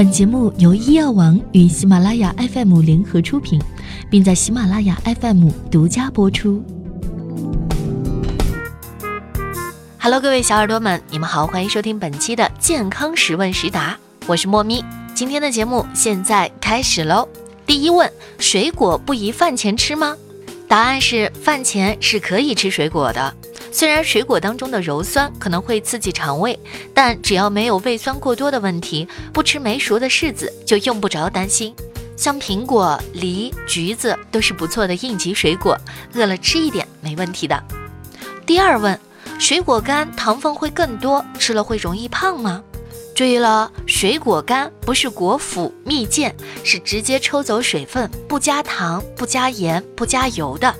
本节目由医药王与喜马拉雅 FM 联合出品，并在喜马拉雅 FM 独家播出。Hello，各位小耳朵们，你们好，欢迎收听本期的健康十问十答，我是莫咪。今天的节目现在开始喽。第一问：水果不宜饭前吃吗？答案是饭前是可以吃水果的。虽然水果当中的鞣酸可能会刺激肠胃，但只要没有胃酸过多的问题，不吃没熟的柿子就用不着担心。像苹果、梨、橘子都是不错的应急水果，饿了吃一点没问题的。第二问，水果干糖分会更多，吃了会容易胖吗？注意了，水果干不是果脯、蜜饯，是直接抽走水分，不加糖、不加盐、不加油的。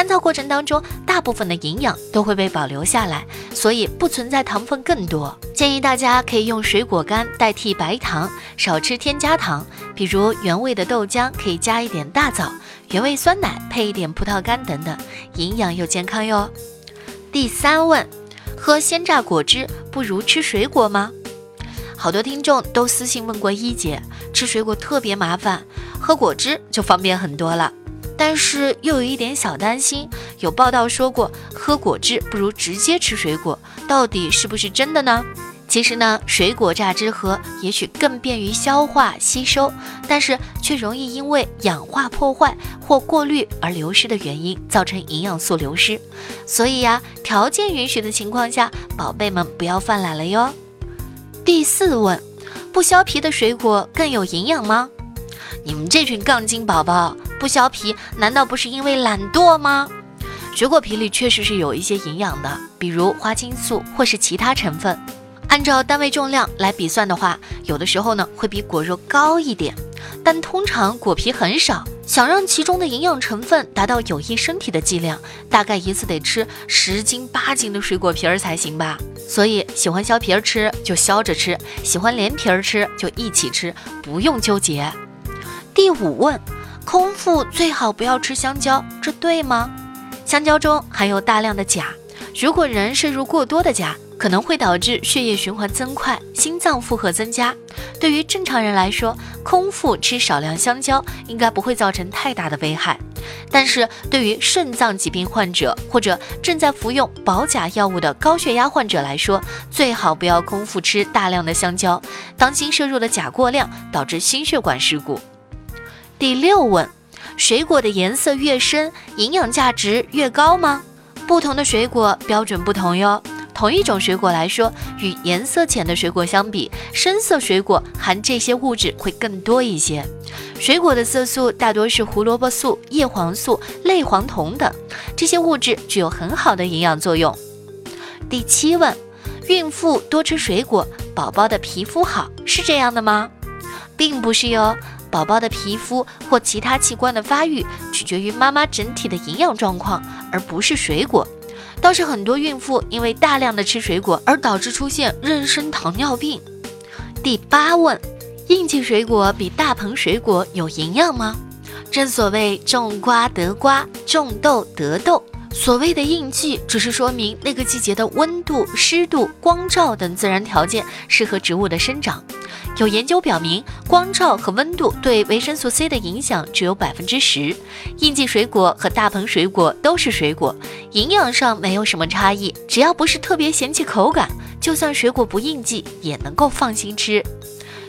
干燥过程当中，大部分的营养都会被保留下来，所以不存在糖分更多。建议大家可以用水果干代替白糖，少吃添加糖，比如原味的豆浆可以加一点大枣，原味酸奶配一点葡萄干等等，营养又健康哟。第三问，喝鲜榨果汁不如吃水果吗？好多听众都私信问过一姐，吃水果特别麻烦，喝果汁就方便很多了。但是又有一点小担心，有报道说过喝果汁不如直接吃水果，到底是不是真的呢？其实呢，水果榨汁喝也许更便于消化吸收，但是却容易因为氧化破坏或过滤而流失的原因，造成营养素流失。所以呀，条件允许的情况下，宝贝们不要犯懒了哟。第四问，不削皮的水果更有营养吗？你们这群杠精宝宝！不削皮，难道不是因为懒惰吗？水果皮里确实是有一些营养的，比如花青素或是其他成分。按照单位重量来比算的话，有的时候呢会比果肉高一点，但通常果皮很少。想让其中的营养成分达到有益身体的剂量，大概一次得吃十斤八斤的水果皮儿才行吧。所以喜欢削皮儿吃就削着吃，喜欢连皮儿吃就一起吃，不用纠结。第五问。空腹最好不要吃香蕉，这对吗？香蕉中含有大量的钾，如果人摄入过多的钾，可能会导致血液循环增快，心脏负荷增加。对于正常人来说，空腹吃少量香蕉应该不会造成太大的危害。但是对于肾脏疾病患者或者正在服用保钾药物的高血压患者来说，最好不要空腹吃大量的香蕉，当心摄入的钾过量导致心血管事故。第六问，水果的颜色越深，营养价值越高吗？不同的水果标准不同哟。同一种水果来说，与颜色浅的水果相比，深色水果含这些物质会更多一些。水果的色素大多是胡萝卜素、叶黄素、类黄酮等，这些物质具有很好的营养作用。第七问，孕妇多吃水果，宝宝的皮肤好，是这样的吗？并不是哟。宝宝的皮肤或其他器官的发育取决于妈妈整体的营养状况，而不是水果。倒是很多孕妇因为大量的吃水果而导致出现妊娠糖尿病。第八问：应季水果比大棚水果有营养吗？正所谓种瓜得瓜，种豆得豆。所谓的应季，只是说明那个季节的温度、湿度、光照等自然条件适合植物的生长。有研究表明，光照和温度对维生素 C 的影响只有百分之十。应季水果和大棚水果都是水果，营养上没有什么差异。只要不是特别嫌弃口感，就算水果不应季也能够放心吃。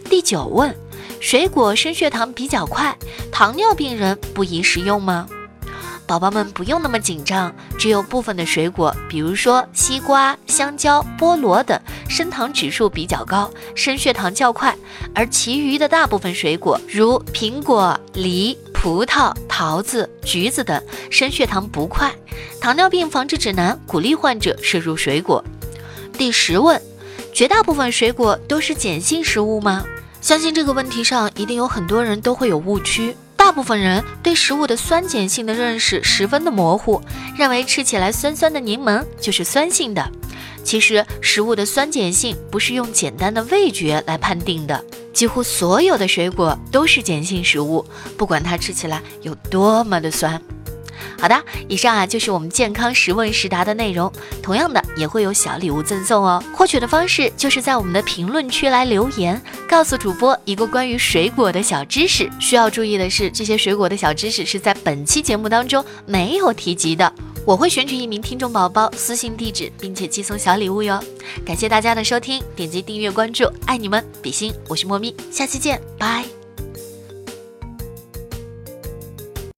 第九问：水果升血糖比较快，糖尿病人不宜食用吗？宝宝们不用那么紧张，只有部分的水果，比如说西瓜、香蕉、菠萝等，升糖指数比较高，升血糖较快；而其余的大部分水果，如苹果、梨、葡萄、桃子、橘子等，升血糖不快。糖尿病防治指南鼓励患者摄入水果。第十问：绝大部分水果都是碱性食物吗？相信这个问题上一定有很多人都会有误区。大部分人对食物的酸碱性的认识十分的模糊，认为吃起来酸酸的柠檬就是酸性的。其实，食物的酸碱性不是用简单的味觉来判定的。几乎所有的水果都是碱性食物，不管它吃起来有多么的酸。好的，以上啊就是我们健康十问十答的内容，同样的也会有小礼物赠送哦。获取的方式就是在我们的评论区来留言，告诉主播一个关于水果的小知识。需要注意的是，这些水果的小知识是在本期节目当中没有提及的。我会选取一名听众宝宝私信地址，并且寄送小礼物哟。感谢大家的收听，点击订阅关注，爱你们，比心，我是莫咪，下期见，拜。